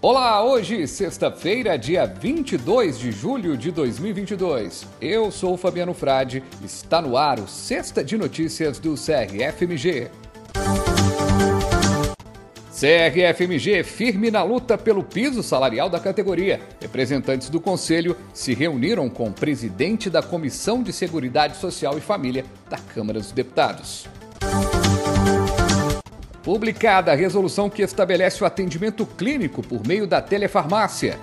Olá, hoje, sexta-feira, dia 22 de julho de 2022. Eu sou Fabiano Frade, está no ar o Sexta de Notícias do CRFMG. CRFMG firme na luta pelo piso salarial da categoria. Representantes do Conselho se reuniram com o presidente da Comissão de Seguridade Social e Família da Câmara dos Deputados. Publicada a resolução que estabelece o atendimento clínico por meio da telefarmácia.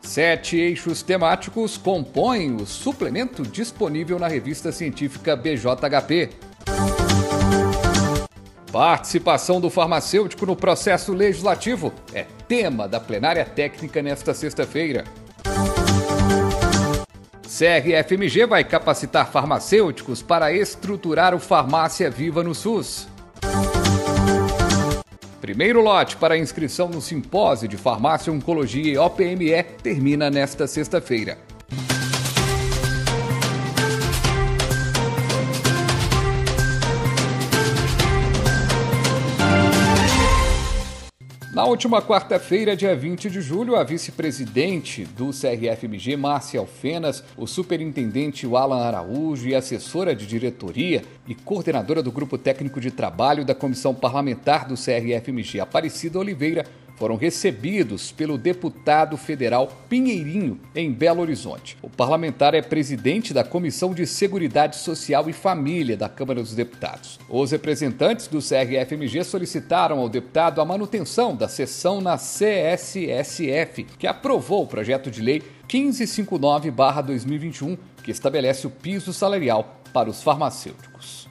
Sete eixos temáticos compõem o suplemento disponível na revista científica BJHP. Participação do farmacêutico no processo legislativo é tema da plenária técnica nesta sexta-feira. CRFMG vai capacitar farmacêuticos para estruturar o Farmácia Viva no SUS. Primeiro lote para inscrição no Simpósio de Farmácia, Oncologia e OPME termina nesta sexta-feira. Na última quarta-feira, dia 20 de julho, a vice-presidente do CRFMG, Márcia Alfenas, o superintendente Alan Araújo e assessora de diretoria e coordenadora do Grupo Técnico de Trabalho da Comissão Parlamentar do CRFMG, Aparecida Oliveira, foram recebidos pelo deputado federal Pinheirinho, em Belo Horizonte. O parlamentar é presidente da Comissão de Seguridade Social e Família da Câmara dos Deputados. Os representantes do CRFMG solicitaram ao deputado a manutenção da sessão na CSSF, que aprovou o projeto de lei 1559-2021, que estabelece o piso salarial para os farmacêuticos.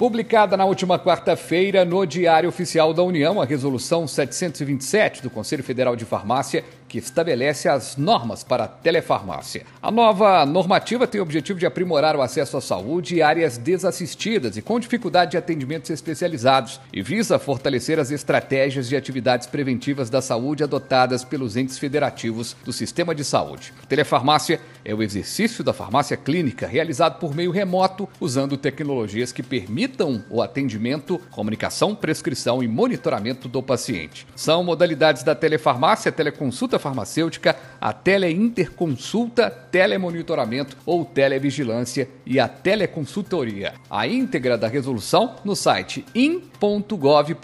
Publicada na última quarta-feira no Diário Oficial da União, a Resolução 727 do Conselho Federal de Farmácia que estabelece as normas para a telefarmácia. A nova normativa tem o objetivo de aprimorar o acesso à saúde em áreas desassistidas e com dificuldade de atendimentos especializados e visa fortalecer as estratégias de atividades preventivas da saúde adotadas pelos entes federativos do sistema de saúde. A telefarmácia é o exercício da farmácia clínica realizado por meio remoto, usando tecnologias que permitam o atendimento, comunicação, prescrição e monitoramento do paciente. São modalidades da telefarmácia, teleconsulta farmacêutica, a teleinterconsulta, telemonitoramento ou televigilância e a teleconsultoria. A íntegra da resolução no site in.gov.br,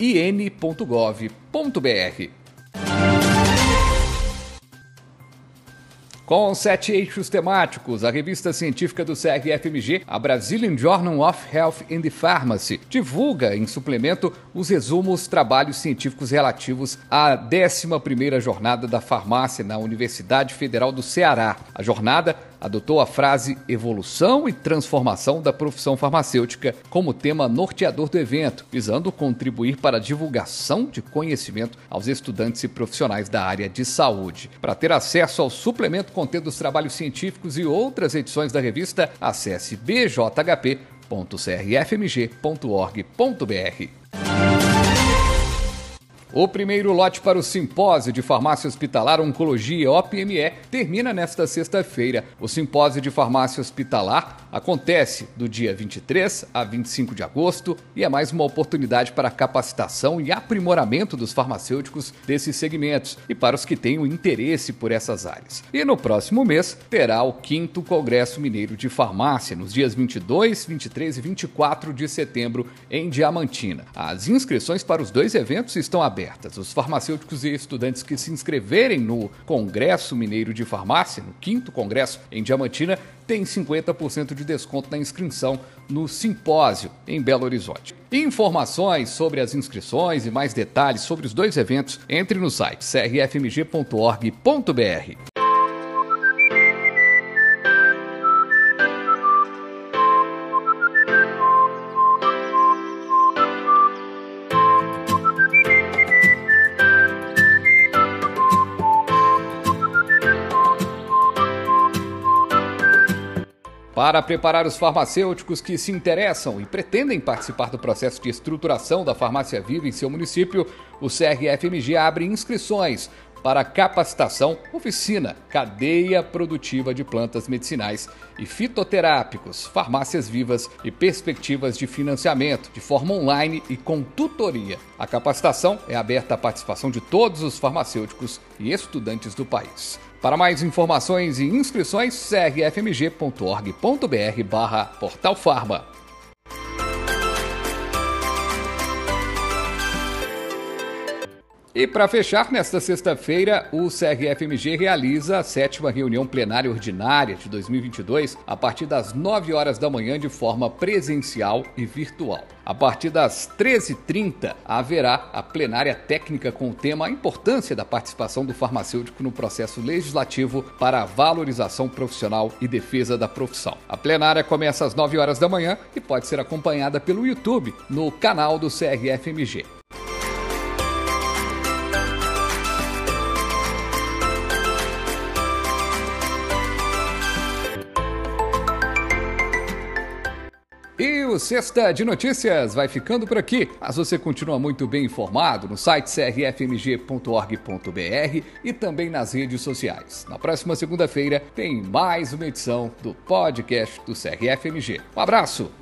in.gov.br. Com sete eixos temáticos, a revista científica do CRFMG, a Brazilian Journal of Health and Pharmacy, divulga em suplemento os resumos trabalhos científicos relativos à 11ª Jornada da Farmácia na Universidade Federal do Ceará. A jornada adotou a frase evolução e transformação da profissão farmacêutica como tema norteador do evento, visando contribuir para a divulgação de conhecimento aos estudantes e profissionais da área de saúde. Para ter acesso ao suplemento contendo os trabalhos científicos e outras edições da revista, acesse bjhp.crfmg.org.br. O primeiro lote para o simpósio de farmácia hospitalar Oncologia OPME termina nesta sexta-feira. O simpósio de farmácia hospitalar acontece do dia 23 a 25 de agosto e é mais uma oportunidade para capacitação e aprimoramento dos farmacêuticos desses segmentos e para os que tenham interesse por essas áreas. E no próximo mês terá o 5 Congresso Mineiro de Farmácia, nos dias 22, 23 e 24 de setembro, em Diamantina. As inscrições para os dois eventos estão abertas. Os farmacêuticos e estudantes que se inscreverem no Congresso Mineiro de Farmácia, no quinto congresso em Diamantina, têm 50% de desconto na inscrição no simpósio em Belo Horizonte. Informações sobre as inscrições e mais detalhes sobre os dois eventos, entre no site crfmg.org.br. Para preparar os farmacêuticos que se interessam e pretendem participar do processo de estruturação da farmácia viva em seu município, o CRFMG abre inscrições para capacitação, oficina, cadeia produtiva de plantas medicinais e fitoterápicos, farmácias vivas e perspectivas de financiamento de forma online e com tutoria. A capacitação é aberta à participação de todos os farmacêuticos e estudantes do país. Para mais informações e inscrições, crfmg.org.br barra Portal Farma. E para fechar, nesta sexta-feira, o CRFMG realiza a sétima reunião plenária ordinária de 2022 a partir das 9 horas da manhã de forma presencial e virtual. A partir das 13h30 haverá a plenária técnica com o tema a importância da participação do farmacêutico no processo legislativo para a valorização profissional e defesa da profissão. A plenária começa às 9 horas da manhã e pode ser acompanhada pelo YouTube no canal do CRFMG. E o Sexta de Notícias vai ficando por aqui, mas você continua muito bem informado no site crfmg.org.br e também nas redes sociais. Na próxima segunda-feira tem mais uma edição do podcast do CRFMG. Um abraço!